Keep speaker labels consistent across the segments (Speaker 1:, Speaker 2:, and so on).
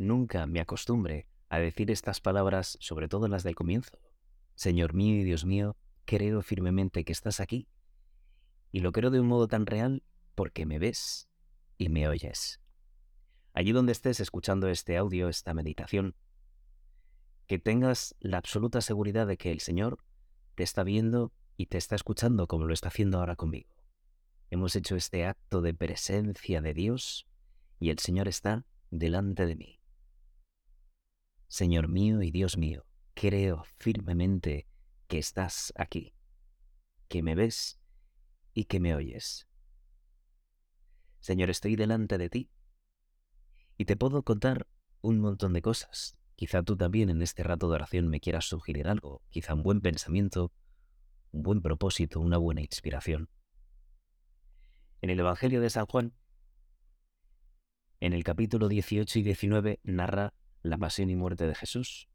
Speaker 1: nunca me acostumbre a decir estas palabras, sobre todo las del comienzo. Señor mío y Dios mío, creo firmemente que estás aquí, y lo creo de un modo tan real porque me ves y me oyes. Allí donde estés escuchando este audio, esta meditación, que tengas la absoluta seguridad de que el Señor te está viendo y te está escuchando como lo está haciendo ahora conmigo. Hemos hecho este acto de presencia de Dios y el Señor está delante de mí. Señor mío y Dios mío, creo firmemente que estás aquí, que me ves y que me oyes. Señor, estoy delante de ti y te puedo contar un montón de cosas. Quizá tú también en este rato de oración me quieras sugerir algo, quizá un buen pensamiento, un buen propósito, una buena inspiración. En el Evangelio de San Juan, en el capítulo 18 y 19, narra la pasión y muerte de Jesús.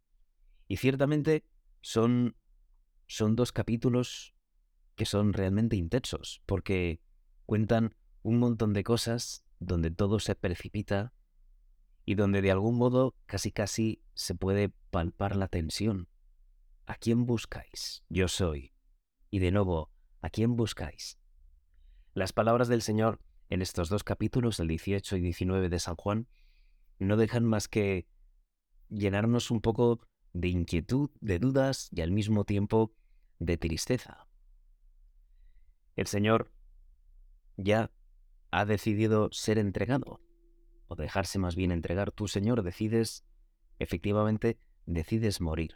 Speaker 1: Y ciertamente son, son dos capítulos que son realmente intensos, porque cuentan un montón de cosas donde todo se precipita y donde de algún modo casi casi se puede palpar la tensión. ¿A quién buscáis? Yo soy. Y de nuevo, ¿a quién buscáis? Las palabras del Señor en estos dos capítulos, el 18 y 19 de San Juan, no dejan más que llenarnos un poco de inquietud, de dudas y al mismo tiempo de tristeza. El Señor ya ha decidido ser entregado, o dejarse más bien entregar. Tú, Señor, decides, efectivamente, decides morir.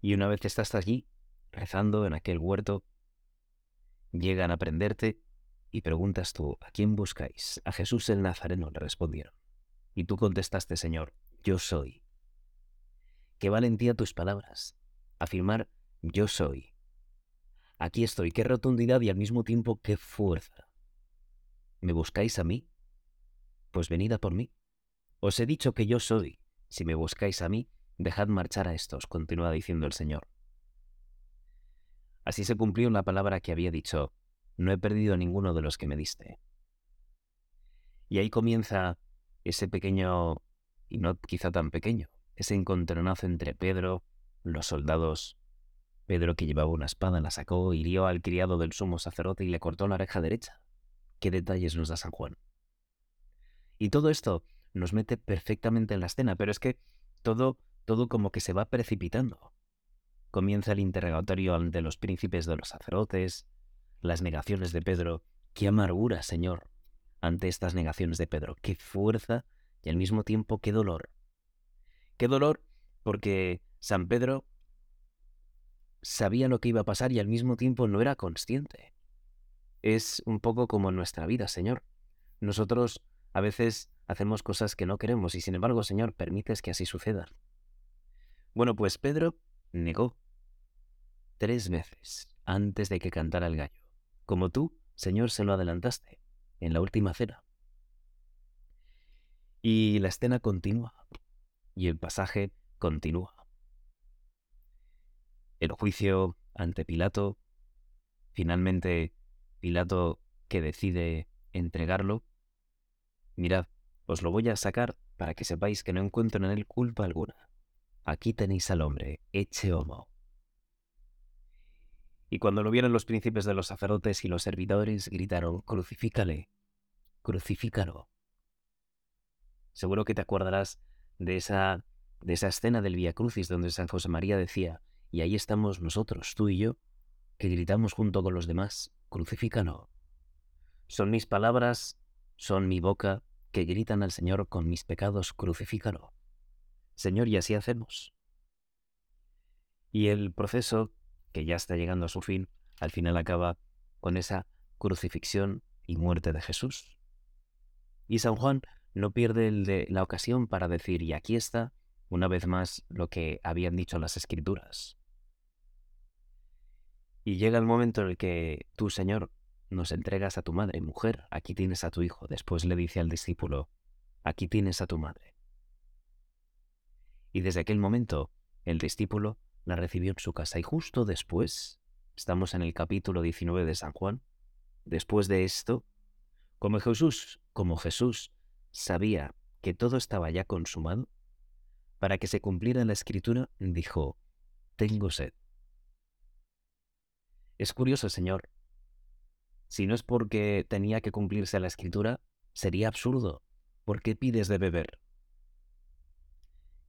Speaker 1: Y una vez estás allí, rezando en aquel huerto, llegan a prenderte y preguntas tú, ¿a quién buscáis? A Jesús el Nazareno le respondieron. Y tú contestaste, Señor, yo soy. Qué valentía tus palabras. Afirmar, yo soy. Aquí estoy, qué rotundidad y al mismo tiempo qué fuerza. ¿Me buscáis a mí? Pues venid a por mí. Os he dicho que yo soy. Si me buscáis a mí, dejad marchar a estos, continúa diciendo el Señor. Así se cumplió la palabra que había dicho, no he perdido ninguno de los que me diste. Y ahí comienza ese pequeño, y no quizá tan pequeño, ese encontronazo entre Pedro, los soldados. Pedro, que llevaba una espada, la sacó, hirió al criado del sumo sacerdote y le cortó la oreja derecha. ¿Qué detalles nos da San Juan? Y todo esto nos mete perfectamente en la escena, pero es que todo, todo como que se va precipitando. Comienza el interrogatorio ante los príncipes de los sacerdotes, las negaciones de Pedro. Qué amargura, Señor, ante estas negaciones de Pedro. Qué fuerza al mismo tiempo qué dolor. Qué dolor porque San Pedro sabía lo que iba a pasar y al mismo tiempo no era consciente. Es un poco como nuestra vida, Señor. Nosotros a veces hacemos cosas que no queremos y sin embargo, Señor, permites que así suceda. Bueno, pues Pedro negó tres veces antes de que cantara el gallo, como tú, Señor, se lo adelantaste en la última cena. Y la escena continúa, y el pasaje continúa. El juicio ante Pilato, finalmente Pilato que decide entregarlo, mirad, os lo voy a sacar para que sepáis que no encuentro en él culpa alguna. Aquí tenéis al hombre, eche homo. Y cuando lo vieron los príncipes de los sacerdotes y los servidores, gritaron, crucifícale, crucifícalo. Seguro que te acordarás de esa, de esa escena del Via Crucis donde San José María decía, y ahí estamos nosotros, tú y yo, que gritamos junto con los demás, crucifícalo. Son mis palabras, son mi boca, que gritan al Señor con mis pecados, crucifícalo. Señor, y así hacemos. Y el proceso, que ya está llegando a su fin, al final acaba con esa crucifixión y muerte de Jesús. Y San Juan no pierde la ocasión para decir, y aquí está, una vez más, lo que habían dicho las escrituras. Y llega el momento en el que tú, Señor, nos entregas a tu madre, mujer, aquí tienes a tu hijo. Después le dice al discípulo, aquí tienes a tu madre. Y desde aquel momento, el discípulo la recibió en su casa. Y justo después, estamos en el capítulo 19 de San Juan, después de esto, como Jesús, como Jesús sabía que todo estaba ya consumado, para que se cumpliera la escritura, dijo, tengo sed. Es curioso, Señor. Si no es porque tenía que cumplirse la escritura, sería absurdo. ¿Por qué pides de beber?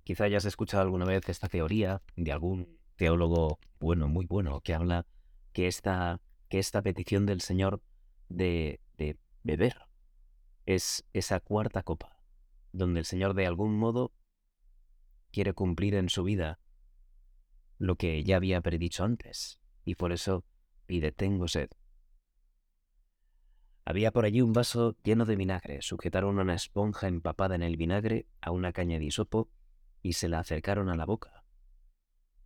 Speaker 1: Quizá hayas escuchado alguna vez esta teoría de algún teólogo bueno, muy bueno, que habla que esta, que esta petición del Señor de, de beber es esa cuarta copa, donde el Señor de algún modo quiere cumplir en su vida lo que ya había predicho antes, y por eso pide tengo sed. Había por allí un vaso lleno de vinagre, sujetaron una esponja empapada en el vinagre a una caña de hisopo y se la acercaron a la boca.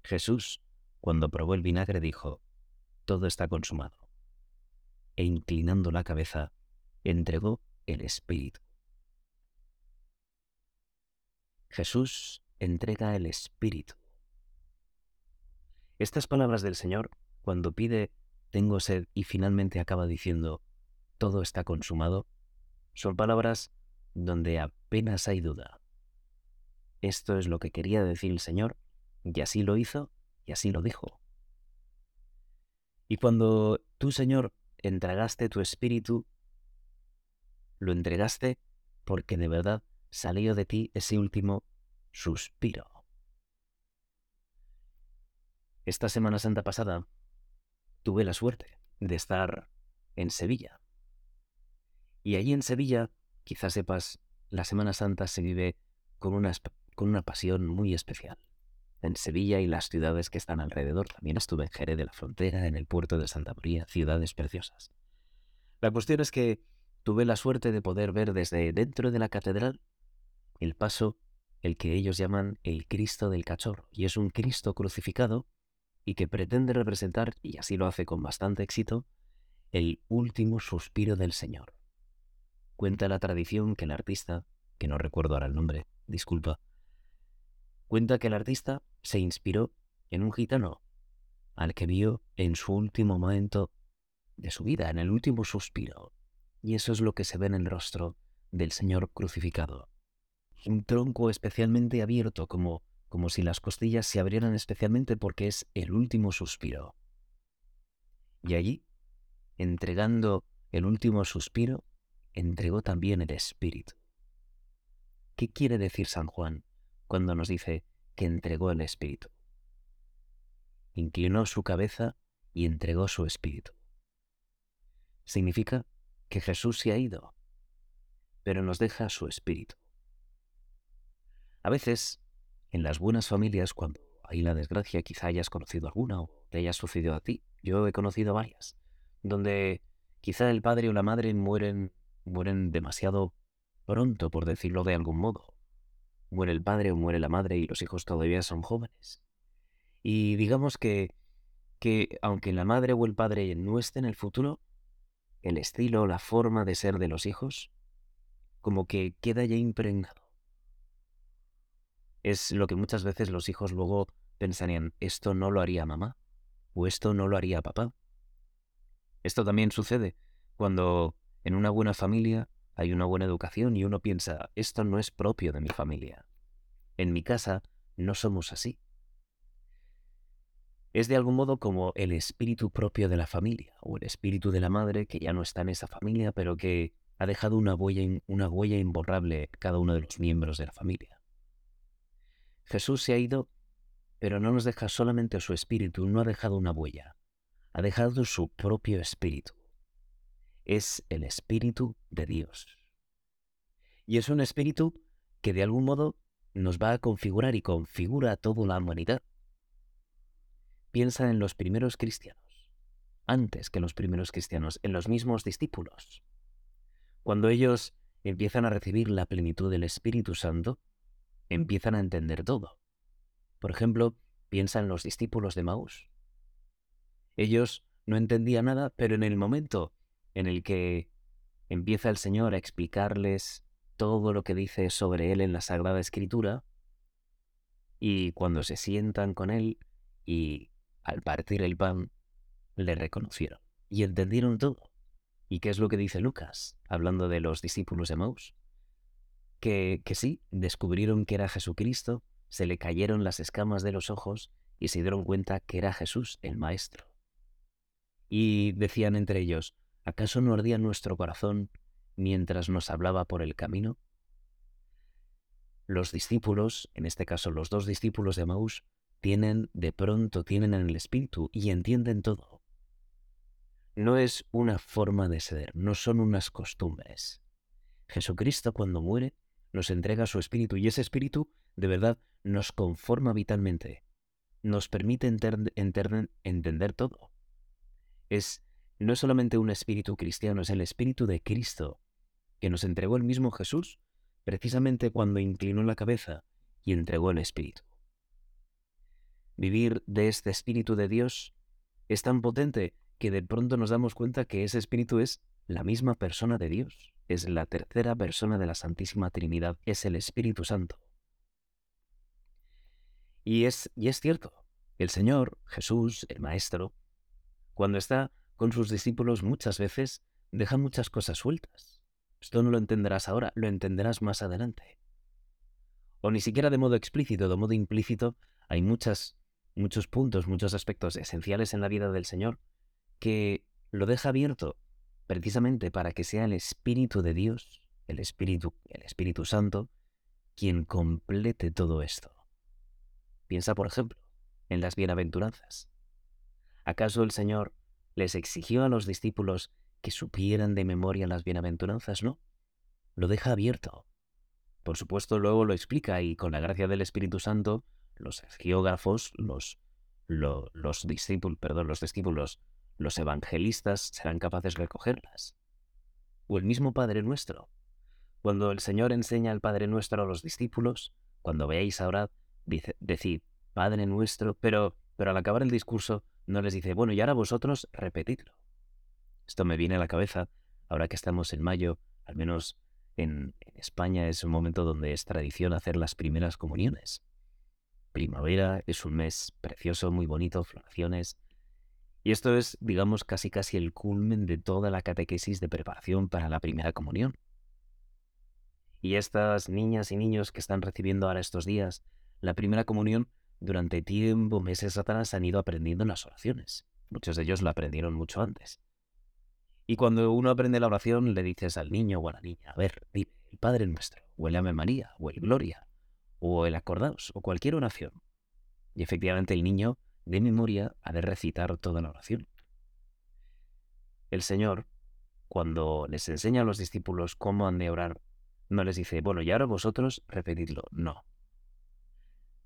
Speaker 1: Jesús, cuando probó el vinagre, dijo, Todo está consumado. E inclinando la cabeza, entregó el Espíritu. Jesús entrega el Espíritu. Estas palabras del Señor, cuando pide tengo sed y finalmente acaba diciendo, todo está consumado, son palabras donde apenas hay duda. Esto es lo que quería decir el Señor, y así lo hizo, y así lo dijo. Y cuando tú, Señor, entregaste tu espíritu, lo entregaste porque de verdad salió de ti ese último suspiro. Esta Semana Santa pasada tuve la suerte de estar en Sevilla. Y allí en Sevilla, quizás sepas, la Semana Santa se vive con una, con una pasión muy especial. En Sevilla y las ciudades que están alrededor. También estuve en Jerez de la Frontera, en el puerto de Santa María, ciudades preciosas. La cuestión es que tuve la suerte de poder ver desde dentro de la catedral el paso, el que ellos llaman el Cristo del Cachorro, y es un Cristo crucificado y que pretende representar, y así lo hace con bastante éxito, el último suspiro del Señor. Cuenta la tradición que el artista, que no recuerdo ahora el nombre, disculpa, cuenta que el artista se inspiró en un gitano al que vio en su último momento de su vida, en el último suspiro. Y eso es lo que se ve en el rostro del Señor crucificado. Un tronco especialmente abierto como como si las costillas se abrieran especialmente porque es el último suspiro. Y allí, entregando el último suspiro, entregó también el Espíritu. ¿Qué quiere decir San Juan cuando nos dice que entregó el Espíritu? Inclinó su cabeza y entregó su Espíritu. Significa que Jesús se ha ido, pero nos deja su Espíritu. A veces en las buenas familias, cuando hay la desgracia, quizá hayas conocido alguna o te haya sucedido a ti. Yo he conocido varias, donde quizá el padre o la madre mueren, mueren demasiado pronto, por decirlo de algún modo. Muere el padre o muere la madre y los hijos todavía son jóvenes. Y digamos que, que aunque la madre o el padre no esté en el futuro, el estilo, la forma de ser de los hijos, como que queda ya impregnado es lo que muchas veces los hijos luego pensarían, esto no lo haría mamá o esto no lo haría papá. Esto también sucede cuando en una buena familia hay una buena educación y uno piensa, esto no es propio de mi familia. En mi casa no somos así. Es de algún modo como el espíritu propio de la familia o el espíritu de la madre que ya no está en esa familia, pero que ha dejado una huella, imborrable cada uno de los miembros de la familia. Jesús se ha ido, pero no nos deja solamente su espíritu, no ha dejado una huella, ha dejado su propio espíritu. Es el espíritu de Dios. Y es un espíritu que de algún modo nos va a configurar y configura a toda la humanidad. Piensa en los primeros cristianos, antes que los primeros cristianos, en los mismos discípulos. Cuando ellos empiezan a recibir la plenitud del Espíritu Santo, empiezan a entender todo. Por ejemplo, piensa en los discípulos de Maús. Ellos no entendían nada, pero en el momento en el que empieza el Señor a explicarles todo lo que dice sobre Él en la Sagrada Escritura, y cuando se sientan con Él y al partir el pan, le reconocieron y entendieron todo. ¿Y qué es lo que dice Lucas, hablando de los discípulos de Maús? Que, que sí, descubrieron que era Jesucristo, se le cayeron las escamas de los ojos y se dieron cuenta que era Jesús, el Maestro. Y decían entre ellos, ¿acaso no ardía nuestro corazón mientras nos hablaba por el camino? Los discípulos, en este caso los dos discípulos de Maús, tienen de pronto, tienen en el espíritu y entienden todo. No es una forma de ser, no son unas costumbres. Jesucristo cuando muere nos entrega su espíritu y ese espíritu de verdad nos conforma vitalmente, nos permite entender todo. Es no es solamente un espíritu cristiano, es el espíritu de Cristo que nos entregó el mismo Jesús precisamente cuando inclinó la cabeza y entregó el espíritu. Vivir de este Espíritu de Dios es tan potente que de pronto nos damos cuenta que ese Espíritu es la misma persona de Dios, es la tercera persona de la Santísima Trinidad, es el Espíritu Santo. Y es, y es cierto, el Señor, Jesús, el Maestro, cuando está con sus discípulos muchas veces deja muchas cosas sueltas. Esto no lo entenderás ahora, lo entenderás más adelante. O ni siquiera de modo explícito, de modo implícito, hay muchas muchos puntos, muchos aspectos esenciales en la vida del Señor, que lo deja abierto precisamente para que sea el Espíritu de Dios, el Espíritu, el Espíritu Santo, quien complete todo esto. Piensa, por ejemplo, en las bienaventuranzas. ¿Acaso el Señor les exigió a los discípulos que supieran de memoria las bienaventuranzas? No. Lo deja abierto. Por supuesto, luego lo explica y con la gracia del Espíritu Santo los geógrafos, los, los discípulos, perdón, los discípulos, los evangelistas serán capaces de recogerlas. O el mismo Padre Nuestro. Cuando el Señor enseña al Padre Nuestro a los discípulos, cuando veáis ahora, dice, decid, Padre Nuestro, pero, pero al acabar el discurso no les dice, bueno, y ahora vosotros repetidlo. Esto me viene a la cabeza, ahora que estamos en mayo, al menos en, en España es un momento donde es tradición hacer las primeras comuniones primavera, es un mes precioso, muy bonito, floraciones. Y esto es, digamos, casi casi el culmen de toda la catequesis de preparación para la primera comunión. Y estas niñas y niños que están recibiendo ahora estos días la primera comunión, durante tiempo, meses atrás, han ido aprendiendo las oraciones. Muchos de ellos la aprendieron mucho antes. Y cuando uno aprende la oración, le dices al niño o a la niña, a ver, dime, el Padre Nuestro, o el Ave María, o el Gloria, o el acordaos, o cualquier oración. Y efectivamente el niño, de memoria, ha de recitar toda la oración. El Señor, cuando les enseña a los discípulos cómo han de orar, no les dice, bueno, y ahora vosotros repetidlo. No.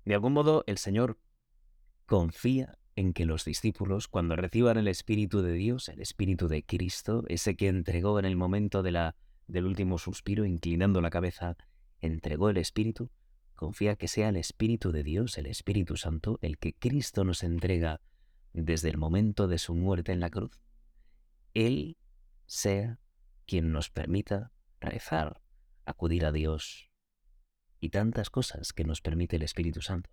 Speaker 1: De algún modo, el Señor confía en que los discípulos, cuando reciban el Espíritu de Dios, el Espíritu de Cristo, ese que entregó en el momento de la, del último suspiro, inclinando la cabeza, entregó el Espíritu, confía que sea el Espíritu de Dios, el Espíritu Santo, el que Cristo nos entrega desde el momento de su muerte en la cruz, Él sea quien nos permita rezar, acudir a Dios y tantas cosas que nos permite el Espíritu Santo.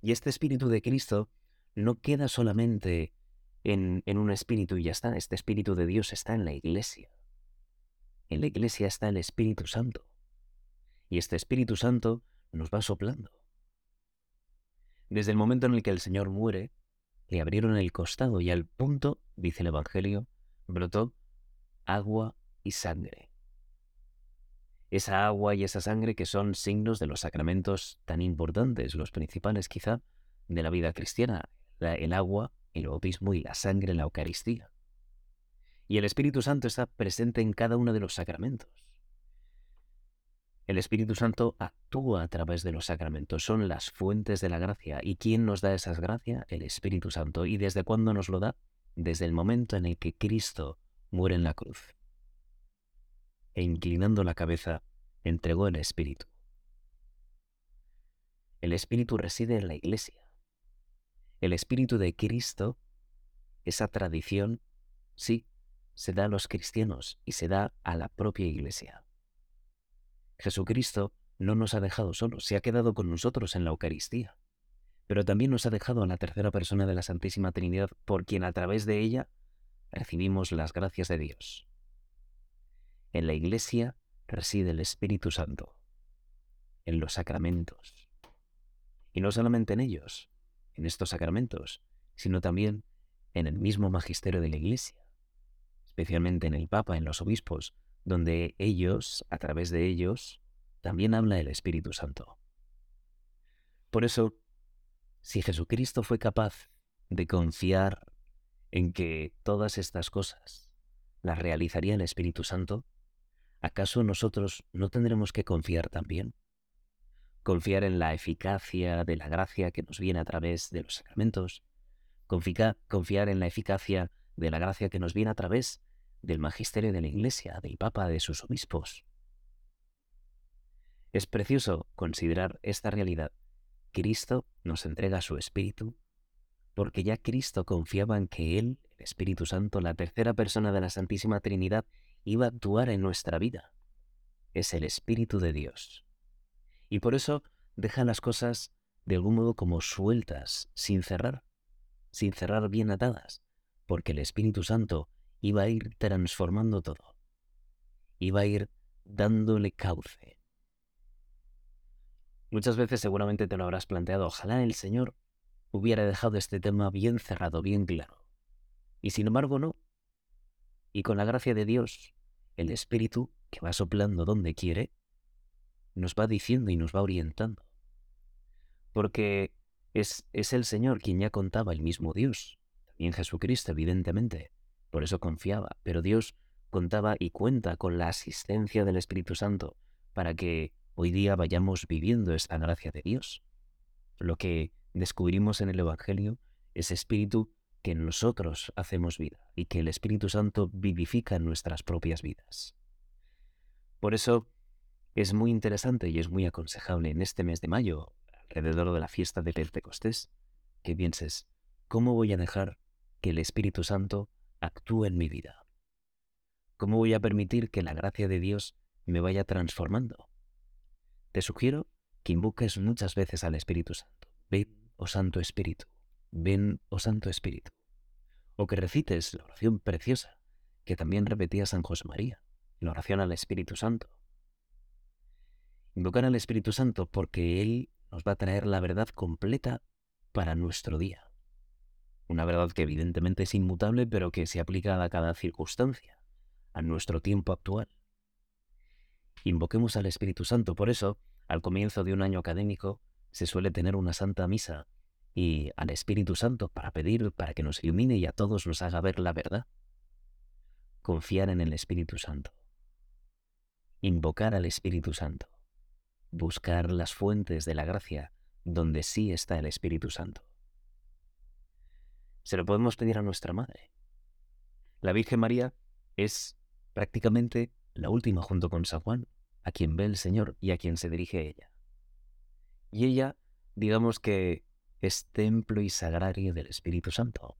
Speaker 1: Y este Espíritu de Cristo no queda solamente en, en, un espíritu y ya está, este Espíritu de Dios está en la iglesia. En la iglesia está el Espíritu Santo. Y este Espíritu Santo nos va soplando. Desde el momento en el que el Señor muere, le abrieron el costado y al punto, dice el Evangelio, brotó agua y sangre. Esa agua y esa sangre que son signos de los sacramentos tan importantes, los principales quizá, de la vida cristiana, el agua, el bautismo y la sangre en la Eucaristía. Y el Espíritu Santo está presente en cada uno de los sacramentos. El Espíritu Santo actúa a través de los sacramentos, son las fuentes de la gracia. ¿Y quién nos da esas gracias? El Espíritu Santo. ¿Y desde cuándo nos lo da? Desde el momento en el que Cristo muere en la cruz. e inclinando la cabeza, entregó el Espíritu. El Espíritu reside en la Iglesia. El Espíritu de Cristo, esa tradición, sí, se da a los cristianos y se da a la propia Iglesia. Jesucristo no nos ha dejado solos, se ha quedado con nosotros en la Eucaristía, pero también nos ha dejado a la tercera persona de la Santísima Trinidad por quien a través de ella recibimos las gracias de Dios. En la Iglesia reside el Espíritu Santo, en los sacramentos. Y no solamente en ellos, en estos sacramentos, sino también en el mismo magisterio de la Iglesia, especialmente en el Papa, en los obispos, donde ellos, a través de ellos, también habla el Espíritu Santo. Por eso, si Jesucristo fue capaz de confiar en que todas estas cosas las realizaría el Espíritu Santo, ¿acaso nosotros no tendremos que confiar también? Confiar en la eficacia de la gracia que nos viene a través de los sacramentos, confiar en la eficacia de la gracia que nos viene a través del magisterio de la Iglesia, del Papa, de sus obispos. Es precioso considerar esta realidad. Cristo nos entrega su Espíritu porque ya Cristo confiaba en que Él, el Espíritu Santo, la tercera persona de la Santísima Trinidad, iba a actuar en nuestra vida. Es el Espíritu de Dios. Y por eso deja las cosas de algún modo como sueltas, sin cerrar, sin cerrar bien atadas, porque el Espíritu Santo iba a ir transformando todo, iba a ir dándole cauce. Muchas veces seguramente te lo habrás planteado, ojalá el Señor hubiera dejado este tema bien cerrado, bien claro. Y sin embargo no. Y con la gracia de Dios, el Espíritu, que va soplando donde quiere, nos va diciendo y nos va orientando. Porque es, es el Señor quien ya contaba el mismo Dios, también Jesucristo, evidentemente, por eso confiaba, pero Dios contaba y cuenta con la asistencia del Espíritu Santo para que hoy día vayamos viviendo esta gracia de Dios. Lo que descubrimos en el Evangelio es espíritu que nosotros hacemos vida y que el Espíritu Santo vivifica en nuestras propias vidas. Por eso es muy interesante y es muy aconsejable en este mes de mayo, alrededor de la fiesta de Pentecostés, que pienses, ¿cómo voy a dejar que el Espíritu Santo actúe en mi vida? ¿Cómo voy a permitir que la gracia de Dios me vaya transformando? Te sugiero que invoques muchas veces al Espíritu Santo. Ven, oh Santo Espíritu, ven, oh Santo Espíritu. O que recites la oración preciosa que también repetía San José María, la oración al Espíritu Santo. Invocar al Espíritu Santo porque Él nos va a traer la verdad completa para nuestro día. Una verdad que evidentemente es inmutable, pero que se aplica a cada circunstancia, a nuestro tiempo actual. Invoquemos al Espíritu Santo. Por eso, al comienzo de un año académico, se suele tener una santa misa y al Espíritu Santo para pedir para que nos ilumine y a todos nos haga ver la verdad. Confiar en el Espíritu Santo. Invocar al Espíritu Santo. Buscar las fuentes de la gracia donde sí está el Espíritu Santo. Se lo podemos pedir a nuestra Madre. La Virgen María es prácticamente la última junto con San Juan, a quien ve el Señor y a quien se dirige ella. Y ella, digamos que es templo y sagrario del Espíritu Santo.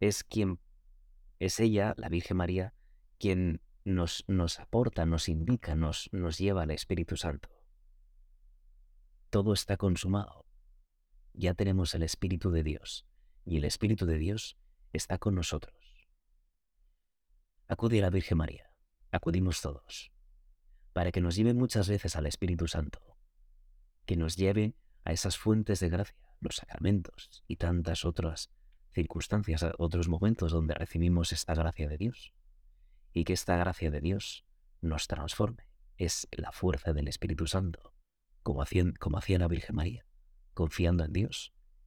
Speaker 1: Es quien, es ella, la Virgen María, quien nos, nos aporta, nos indica, nos, nos lleva al Espíritu Santo. Todo está consumado. Ya tenemos el Espíritu de Dios y el Espíritu de Dios está con nosotros. Acude a la Virgen María, acudimos todos, para que nos lleve muchas veces al Espíritu Santo, que nos lleve a esas fuentes de gracia, los sacramentos y tantas otras circunstancias, otros momentos donde recibimos esta gracia de Dios, y que esta gracia de Dios nos transforme. Es la fuerza del Espíritu Santo, como hacía, como hacía la Virgen María, confiando en Dios